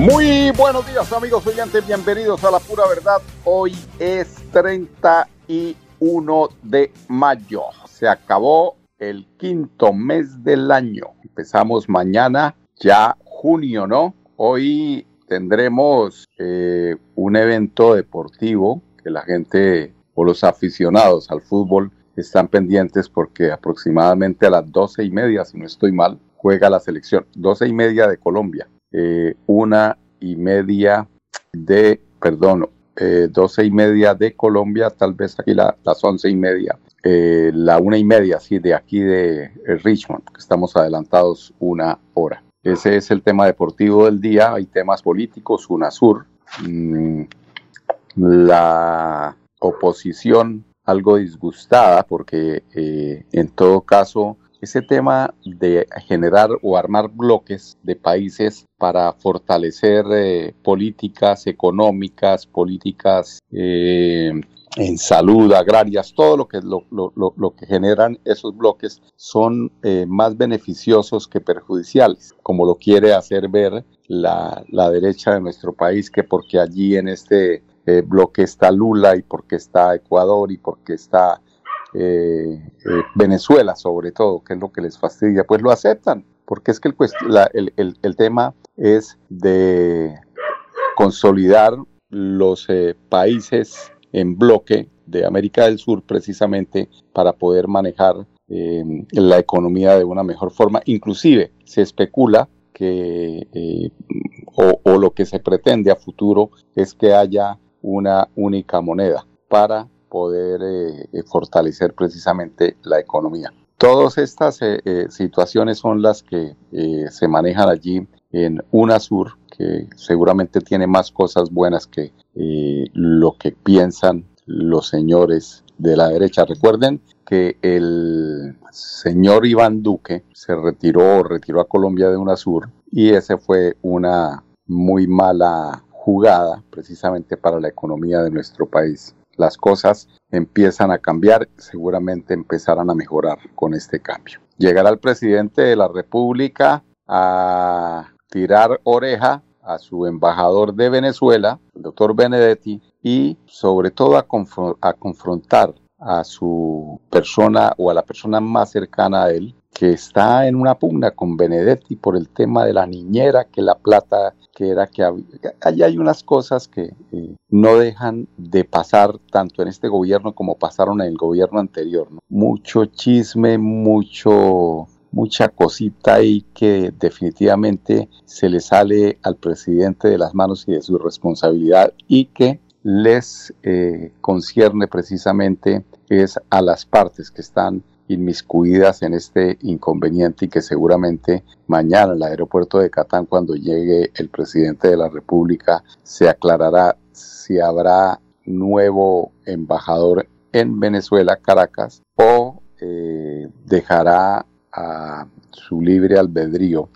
Muy buenos días amigos oyentes, bienvenidos a la pura verdad. Hoy es 31 de mayo. Se acabó el quinto mes del año. Empezamos mañana, ya junio, ¿no? Hoy tendremos eh, un evento deportivo que la gente o los aficionados al fútbol están pendientes porque aproximadamente a las doce y media, si no estoy mal, juega la selección. Doce y media de Colombia eh, una y media de, perdón, eh, doce y media de Colombia, tal vez aquí las once y media, eh, la una y media, sí, de aquí de Richmond, que estamos adelantados una hora. Ese es el tema deportivo del día, hay temas políticos, UNASUR, mm, la oposición algo disgustada porque en todo caso ese tema de generar o armar bloques de países para fortalecer eh, políticas económicas, políticas eh, en salud, agrarias, todo lo que, lo, que generan esos bloques son eh, más beneficiosos que perjudiciales, como lo quiere hacer ver la, la derecha de nuestro país, que porque allí en este bloque está Lula y porque está Ecuador y porque está eh, eh, Venezuela sobre todo, que es lo que les fastidia, pues lo aceptan, porque es que el, tema es de consolidar los eh, países en bloque de América del Sur precisamente para poder manejar la economía de una mejor forma. Inclusive se especula que, o lo que se pretende a futuro es que haya una única moneda para poder eh, eh, fortalecer precisamente la economía. Todas estas eh, situaciones son las que se manejan allí en UNASUR, que seguramente tiene más cosas buenas que lo que piensan los señores de la derecha. Recuerden que el señor Iván Duque se retiró, retiró a Colombia de UNASUR y ese fue una muy mala jugada precisamente para la economía de nuestro país las cosas empiezan a cambiar, seguramente empezarán a mejorar con este cambio. Llegará el presidente de la República a tirar oreja a su embajador de Venezuela, el doctor Benedetti, y sobre todo a, a confrontar a su persona o a la persona más cercana a él, que está en una pugna con Benedetti por el tema de la niñera, que la plata que era que allá hay unas cosas que eh, no dejan de pasar tanto en este gobierno como pasaron en el gobierno anterior. Mucho chisme, mucho mucha cosita ahí que definitivamente se le sale al presidente de las manos y de su responsabilidad y que les eh, concierne precisamente es a las partes que están inmiscuidas en este inconveniente y que seguramente mañana en el aeropuerto de Catán, cuando llegue el presidente de la República, se aclarará si habrá nuevo embajador en Venezuela, Caracas, o eh, dejará a su libre albedrío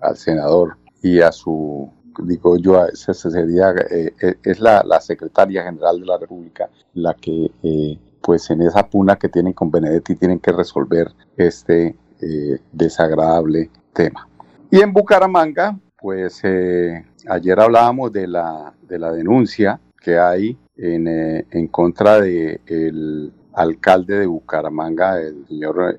al senador y a su digo yo, esa sería, eh, eh, es la, secretaria general de la República la que pues en esa puna que tienen con Benedetti tienen que resolver este eh, desagradable tema. Y en Bucaramanga, pues eh, ayer hablábamos de la, de la denuncia que hay en, eh, en contra del el alcalde de Bucaramanga, el señor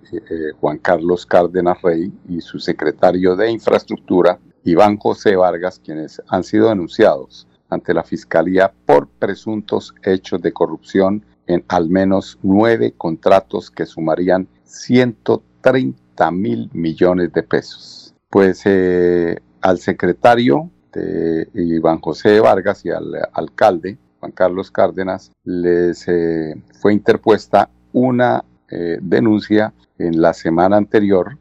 Juan Carlos Cárdenas Rey, y su secretario de Infraestructura, Iván José Vargas, quienes han sido denunciados ante la Fiscalía por presuntos hechos de corrupción en al menos nueve contratos que sumarían 130 mil millones de pesos. Pues eh, al secretario de Iván José Vargas y al alcalde Juan Carlos Cárdenas les eh, fue interpuesta una eh, denuncia en la semana anterior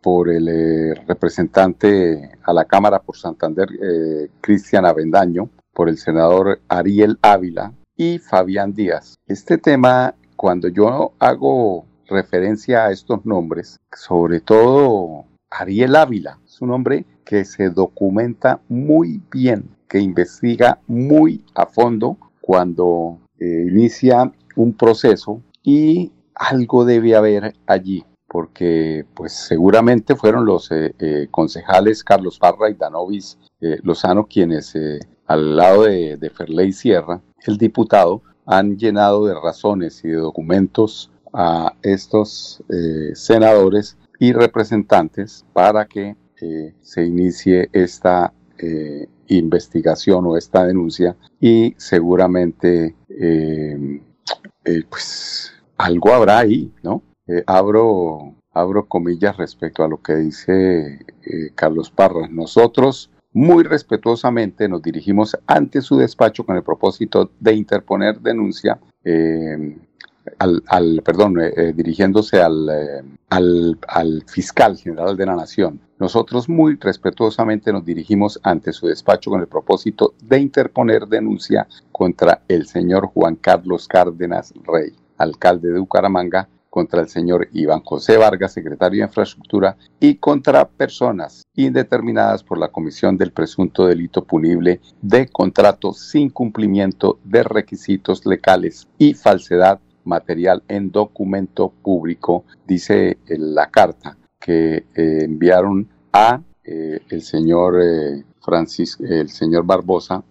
por el representante a la Cámara por Santander, Cristian Avendaño, por el senador Ariel Ávila y Fabián Díaz. Este tema, cuando yo hago referencia a estos nombres, sobre todo Ariel Ávila, es un hombre que se documenta muy bien, que investiga muy a fondo cuando inicia un proceso y algo debe haber allí, porque pues seguramente fueron los eh, eh, concejales Carlos Parra y Danovis eh, Lozano quienes al lado de, de Ferley Sierra, el diputado, han llenado de razones y de documentos a estos senadores y representantes para que se inicie esta investigación o esta denuncia y seguramente pues algo habrá ahí, ¿no? Eh, abro, abro comillas respecto a lo que dice eh, Carlos Parra. Nosotros muy respetuosamente nos dirigimos ante su despacho con el propósito de interponer denuncia eh, al, perdón, dirigiéndose al, al, al, fiscal general de la Nación. Nosotros muy respetuosamente nos dirigimos ante su despacho con el propósito de interponer denuncia contra el señor Juan Carlos Cárdenas Rey alcalde de Bucaramanga, contra el señor Iván José Vargas, secretario de Infraestructura, y contra personas indeterminadas por la comisión del presunto delito punible de contrato sin cumplimiento de requisitos legales y falsedad material en documento público, dice la carta que eh, enviaron a eh, el señor eh, Francis, el señor Barbosa,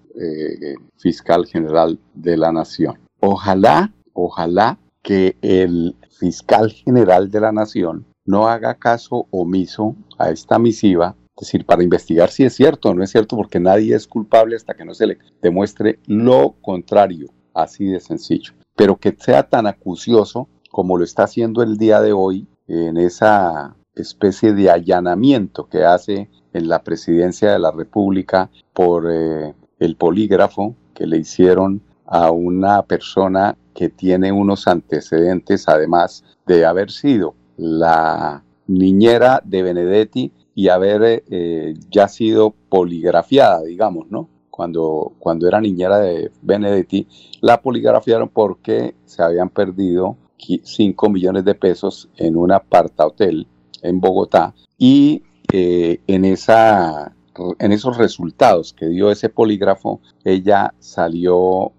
fiscal general de la Nación. Ojalá ojalá que el fiscal general de la nación no haga caso omiso a esta misiva, es decir, para investigar si es cierto o no es cierto, porque nadie es culpable hasta que no se le demuestre lo contrario, así de sencillo. Pero que sea tan acucioso como lo está haciendo el día de hoy en esa especie de allanamiento que hace en la presidencia de la República por eh, el polígrafo que le hicieron a una persona que tiene unos antecedentes, además de haber sido la niñera de Benedetti y haber eh, ya sido poligrafiada, digamos, ¿no? Cuando, cuando era niñera de Benedetti, la poligrafiaron porque se habían perdido 5 millones de pesos en un aparta hotel en Bogotá y eh, en, esa, en esos resultados que dio ese polígrafo, ella salió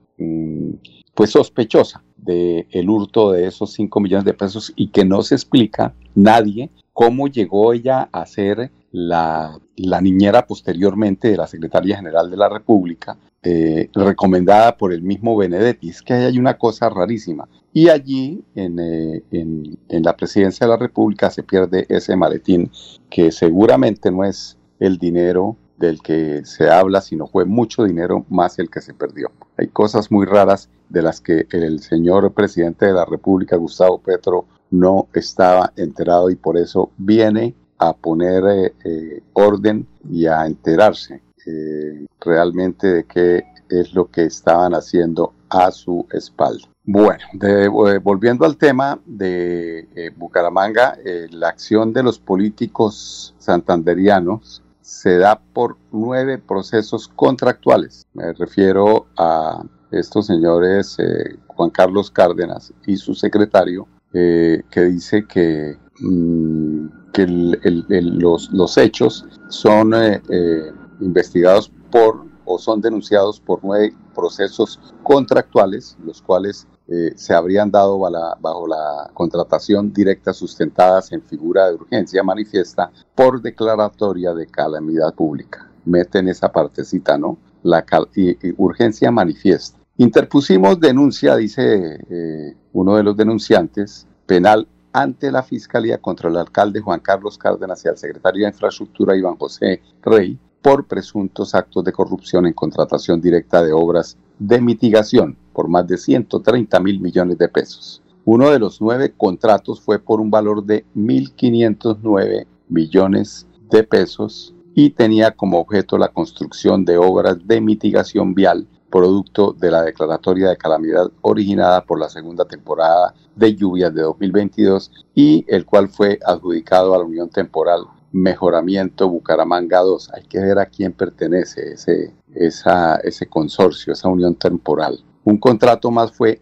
pues sospechosa del el hurto de esos 5 millones de pesos y que no se explica nadie cómo llegó ella a ser la, niñera posteriormente de la Secretaría General de la República, eh, recomendada por el mismo Benedetti. Es que hay una cosa rarísima. Y allí, eh, en, en la presidencia de la República, se pierde ese maletín que seguramente no es el dinero del que se habla, sino fue mucho dinero más el que se perdió. Hay cosas muy raras de las que el señor presidente de la República, Gustavo Petro, no estaba enterado y por eso viene a poner eh, eh, orden y a enterarse eh, realmente de qué es lo que estaban haciendo a su espalda. Bueno, volviendo al tema de Bucaramanga, la acción de los políticos santanderianos se da por nueve procesos contractuales. Me refiero a estos señores eh, Juan Carlos Cárdenas y su secretario, eh, que dice que, mm, que los, los, hechos son eh, investigados por o son denunciados por nueve procesos contractuales, los cuales se habrían dado bajo la contratación directa sustentadas en figura de urgencia manifiesta por declaratoria de calamidad pública. Meten esa partecita, ¿no? La urgencia manifiesta. Interpusimos denuncia, dice eh, uno de los denunciantes, penal ante la Fiscalía contra el alcalde Juan Carlos Cárdenas y al secretario de Infraestructura Iván José Rey por presuntos actos de corrupción en contratación directa de obras de mitigación por más de 130 mil millones de pesos. Uno de los nueve contratos fue por un valor de 1.509 millones de pesos y tenía como objeto la construcción de obras de mitigación vial producto de la declaratoria de calamidad originada por la segunda temporada de lluvias de 2022 y el cual fue adjudicado a la Unión Temporal Mejoramiento Bucaramanga 2. Hay que ver a quién pertenece ese, esa, ese consorcio, esa unión temporal. Un contrato más fue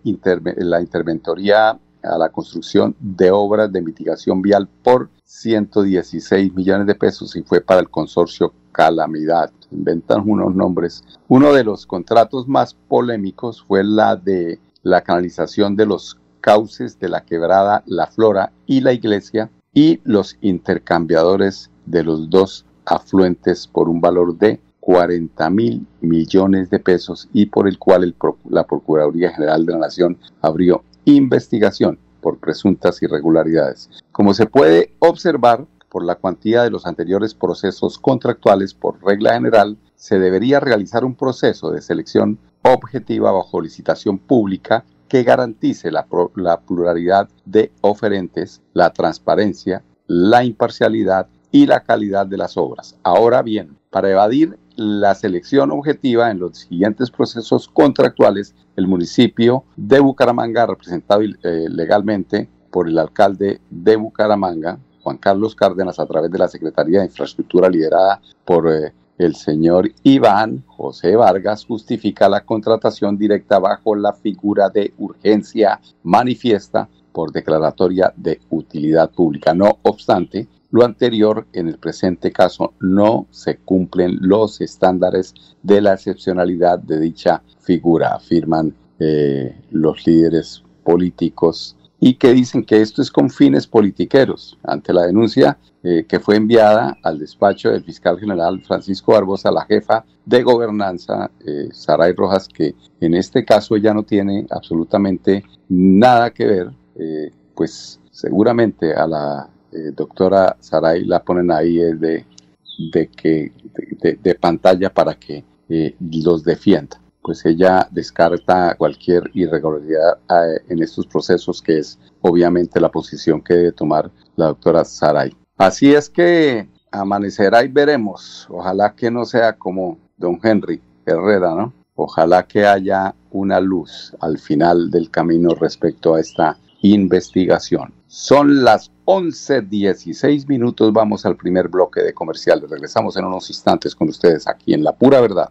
la interventoría a la construcción de obras de mitigación vial por 116 millones de pesos y fue para el consorcio Calamidad. Inventan unos nombres. Uno de los contratos más polémicos fue la de la canalización de los cauces de la quebrada La Flora y la iglesia y los intercambiadores de los dos afluentes por un valor de 40 mil millones de pesos y por el cual la Procuraduría General de la Nación abrió investigación por presuntas irregularidades. Como se puede observar, por la cuantía de los anteriores procesos contractuales, por regla general, se debería realizar un proceso de selección objetiva bajo licitación pública que garantice la, pluralidad de oferentes, la transparencia, la imparcialidad y la calidad de las obras. Ahora bien, para evadir la selección objetiva en los siguientes procesos contractuales, el municipio de Bucaramanga, representado eh, legalmente por el alcalde de Bucaramanga, Juan Carlos Cárdenas, a través de la Secretaría de Infraestructura liderada por eh, el señor Iván José Vargas, justifica la contratación directa bajo la figura de urgencia manifiesta por declaratoria de utilidad pública. No obstante, lo anterior, en el presente caso, no se cumplen los estándares de la excepcionalidad de dicha figura, afirman eh, los líderes políticos y que dicen que esto es con fines politiqueros. Ante la denuncia eh, que fue enviada al despacho del fiscal general Francisco Barbosa, la jefa de gobernanza, eh, Saray Rojas, que en este caso ya no tiene absolutamente nada que ver, eh, pues seguramente a la eh, doctora Saray la ponen ahí de, de, que, de, pantalla para que eh, los defienda. Pues ella descarta cualquier irregularidad eh, en estos procesos, que es obviamente la posición que debe tomar la doctora Saray. Así es que amanecerá y veremos. Ojalá que no sea como don Henry Herrera, ¿no? Ojalá que haya una luz al final del camino respecto a esta investigación. Son las 11.16 minutos. Vamos al primer bloque de comerciales. Regresamos en unos instantes con ustedes aquí en La Pura Verdad.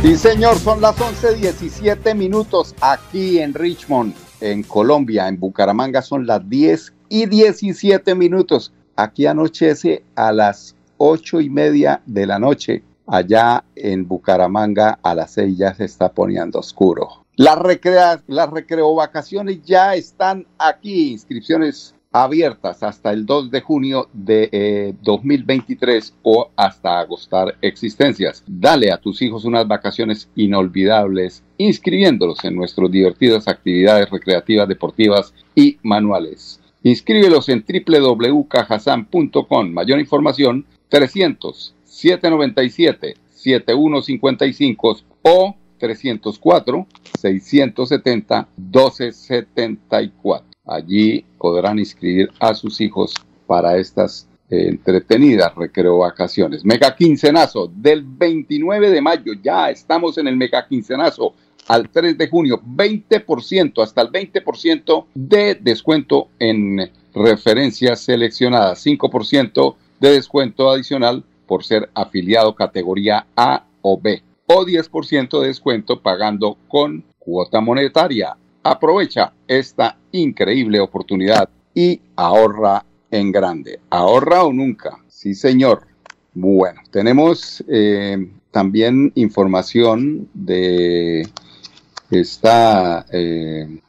Sí, señor, son las 11.17 minutos aquí en Richmond, en Colombia. En Bucaramanga son las 10 y 17 minutos. Aquí anochece a las 8 y media de la noche. Allá en Bucaramanga a las 6 ya se está poniendo oscuro. Las, recrea las recreo vacaciones ya están aquí. Inscripciones abiertas hasta el 2 de junio de eh, 2023 o hasta agostar existencias. Dale a tus hijos unas vacaciones inolvidables inscribiéndolos en nuestras divertidas actividades recreativas, deportivas y manuales. Inscríbelos en www.cajasan.com. Mayor información 300 797 7155 o 304 670 1274. Allí podrán inscribir a sus hijos para estas eh, entretenidas recreo vacaciones. Mega quincenazo del 29 de mayo, ya estamos en el mega quincenazo al 3 de junio, 20%, hasta el 20% de descuento en referencias seleccionadas, 5% de descuento adicional por ser afiliado categoría A o B o 10% de descuento pagando con cuota monetaria. Aprovecha esta increíble oportunidad y ahorra en grande. Ahorra o nunca. Sí, señor. Bueno, tenemos eh, también información de esta, eh,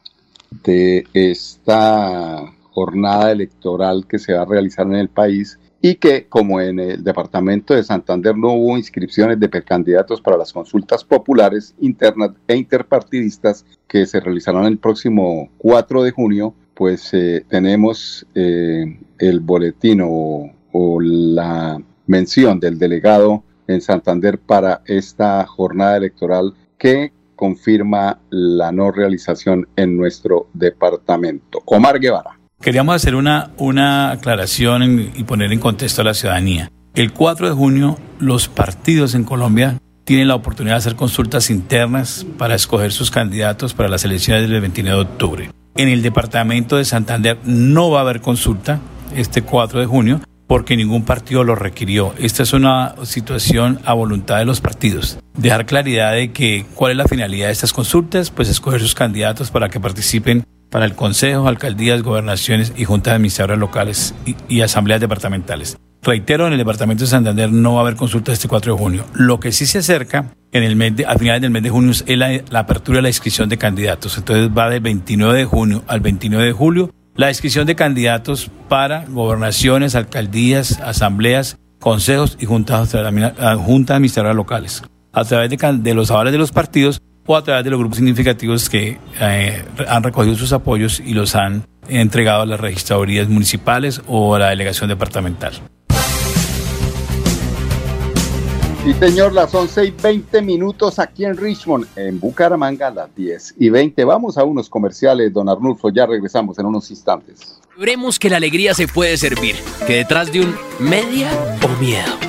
de esta jornada electoral que se va a realizar en el país y que como en el departamento de Santander no hubo inscripciones de precandidatos para las consultas populares internas e interpartidistas que se realizarán el próximo 4 de junio, pues eh, tenemos eh, el boletín o, o la mención del delegado en Santander para esta jornada electoral que confirma la no realización en nuestro departamento. Omar Guevara. Queríamos hacer una, una aclaración y poner en contexto a la ciudadanía. El 4 de junio los partidos en Colombia tienen la oportunidad de hacer consultas internas para escoger sus candidatos para las elecciones del 29 de octubre. En el departamento de Santander no va a haber consulta este 4 de junio porque ningún partido lo requirió. Esta es una situación a voluntad de los partidos. Dejar claridad de que cuál es la finalidad de estas consultas, pues escoger sus candidatos para que participen para el Consejo, alcaldías, gobernaciones y juntas administradoras locales y, asambleas departamentales. Reitero, en el departamento de Santander no va a haber consulta este 4 de junio. Lo que sí se acerca en el mes de, a finales del mes de junio es la, la apertura de la inscripción de candidatos. Entonces va del 29 de junio al 29 de julio la inscripción de candidatos para gobernaciones, alcaldías, asambleas, consejos y juntas, juntas administradoras locales. A través de, de los avales de los partidos o a través de los grupos significativos que eh, han recogido sus apoyos y los han entregado a las registradurías municipales o a la delegación departamental. Sí, señor, las 11 y 20 minutos aquí en Richmond, en Bucaramanga, las 10 y 20. Vamos a unos comerciales, don Arnulfo, ya regresamos en unos instantes. Veremos que la alegría se puede servir, que detrás de un media o miedo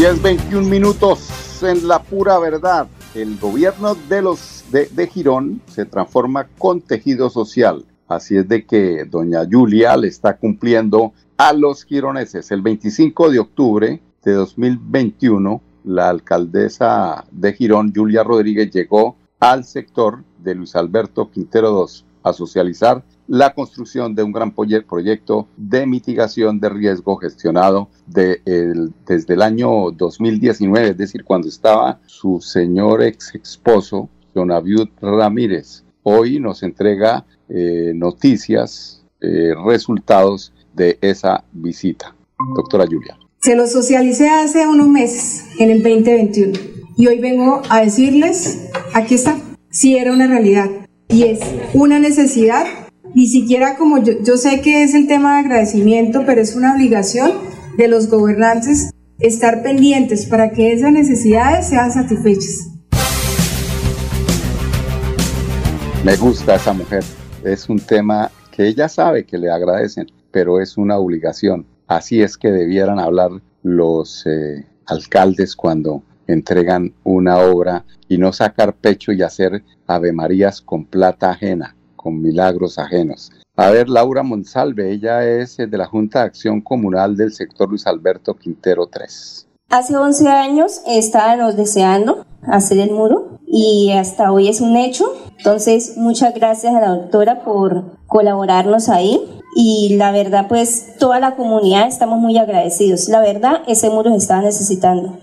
10, 21 minutos en la pura verdad. El gobierno de los de, Girón se transforma con tejido social. Así es de que doña Julia le está cumpliendo a los gironeses. El 25 de octubre de 2021, la alcaldesa de Girón, Julia Rodríguez, llegó al sector de Luis Alberto Quintero II a socializar la construcción de un gran proye- proyecto de mitigación de riesgo gestionado desde el año 2019, es decir, cuando estaba su señor ex esposo, don Abiud Ramírez. Hoy nos entrega eh, noticias, eh, resultados de esa visita. Doctora Julia. Se lo socialicé hace unos meses, en el 2021. Y hoy vengo a decirles, aquí está, si era una realidad. Y es una necesidad, ni siquiera como yo, yo sé que es el tema de agradecimiento, pero es una obligación de los gobernantes estar pendientes para que esas necesidades sean satisfechas. Me gusta esa mujer. Es un tema que ella sabe que le agradecen, pero es una obligación. Así es que debieran hablar los eh, alcaldes cuando entregan una obra y no sacar pecho y hacer avemarías con plata ajena, con milagros ajenos. A ver, Laura Monsalve, ella es eh, de la Junta de Acción Comunal del sector Luis Alberto Quintero 3. Hace 11 años estábamos deseando hacer el muro y hasta hoy es un hecho. Entonces, muchas gracias a la doctora por colaborarnos ahí. Y la verdad, pues toda la comunidad estamos muy agradecidos. La verdad, ese muro se estaba necesitando.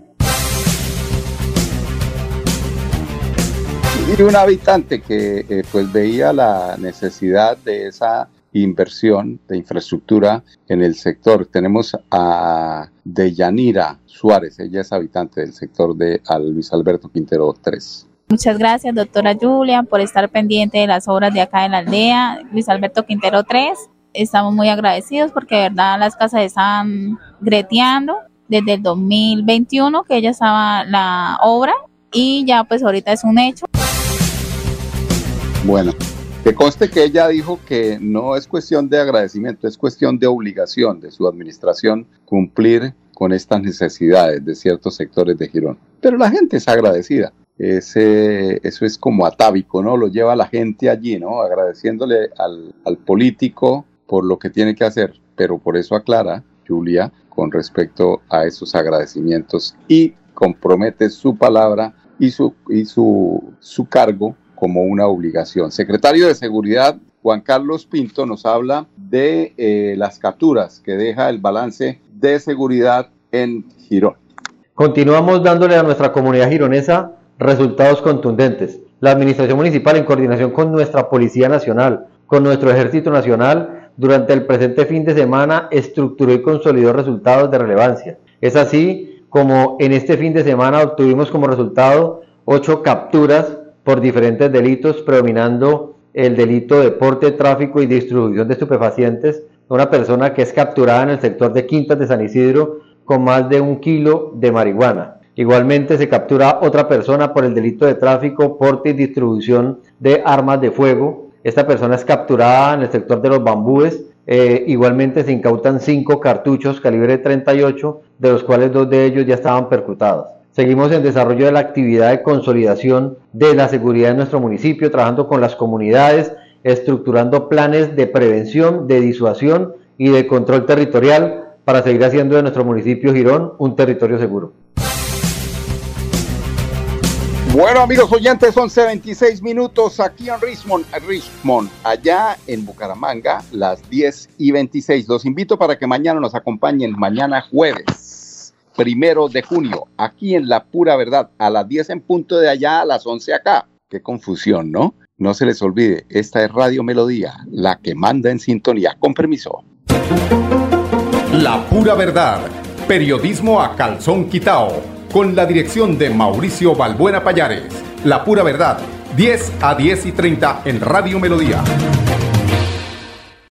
Y un habitante que eh, pues veía la necesidad de esa inversión de infraestructura en el sector. Tenemos a Deyanira Suárez, ella es habitante del sector de Luis Alberto Quintero 3. Muchas gracias, doctora Julia, por estar pendiente de las obras de acá en la aldea, Luis Alberto Quintero 3. Estamos muy agradecidos porque de verdad las casas están greteando desde el 2021 que ya estaba la obra y ya pues ahorita es un hecho. Bueno, que conste que ella dijo que no es cuestión de agradecimiento, es cuestión de obligación de su administración cumplir con estas necesidades de ciertos sectores de Girón. Pero la gente es agradecida. Ese, eso es como atávico, ¿no? Lo lleva la gente allí, ¿no? Agradeciéndole al, al político por lo que tiene que hacer. Pero por eso aclara Julia con respecto a esos agradecimientos y compromete su palabra y su, y su, su cargo como una obligación. Secretario de Seguridad Juan Carlos Pinto nos habla de eh, las capturas que deja el balance de seguridad en Girón. Continuamos dándole a nuestra comunidad gironesa resultados contundentes. La Administración Municipal, en coordinación con nuestra Policía Nacional, con nuestro Ejército Nacional, durante el presente fin de semana estructuró y consolidó resultados de relevancia. Es así como en este fin de semana obtuvimos como resultado ocho capturas por diferentes delitos, predominando el delito de porte, tráfico y distribución de estupefacientes, una persona que es capturada en el sector de Quintas de San Isidro con más de un kilo de marihuana. Igualmente se captura otra persona por el delito de tráfico, porte y distribución de armas de fuego. Esta persona es capturada en el sector de los bambúes. Eh, igualmente se incautan cinco cartuchos calibre 38, de los cuales dos de ellos ya estaban percutados. Seguimos en desarrollo de la actividad de consolidación de la seguridad en nuestro municipio, trabajando con las comunidades, estructurando planes de prevención, de disuasión y de control territorial para seguir haciendo de nuestro municipio Girón un territorio seguro. Bueno, amigos oyentes, 11.26 minutos aquí en Richmond, Richmond, allá en Bucaramanga, las 10 y 26. Los invito para que mañana nos acompañen, mañana jueves primero de junio, aquí en La Pura Verdad, a las 10 en punto de allá, a las 11 acá. Qué confusión, ¿no? No se les olvide, esta es Radio Melodía, la que manda en sintonía. Con permiso. La Pura Verdad, periodismo a calzón quitao, con la dirección de Mauricio Balbuena Payares. La Pura Verdad, 10 a 10 y 30 en Radio Melodía.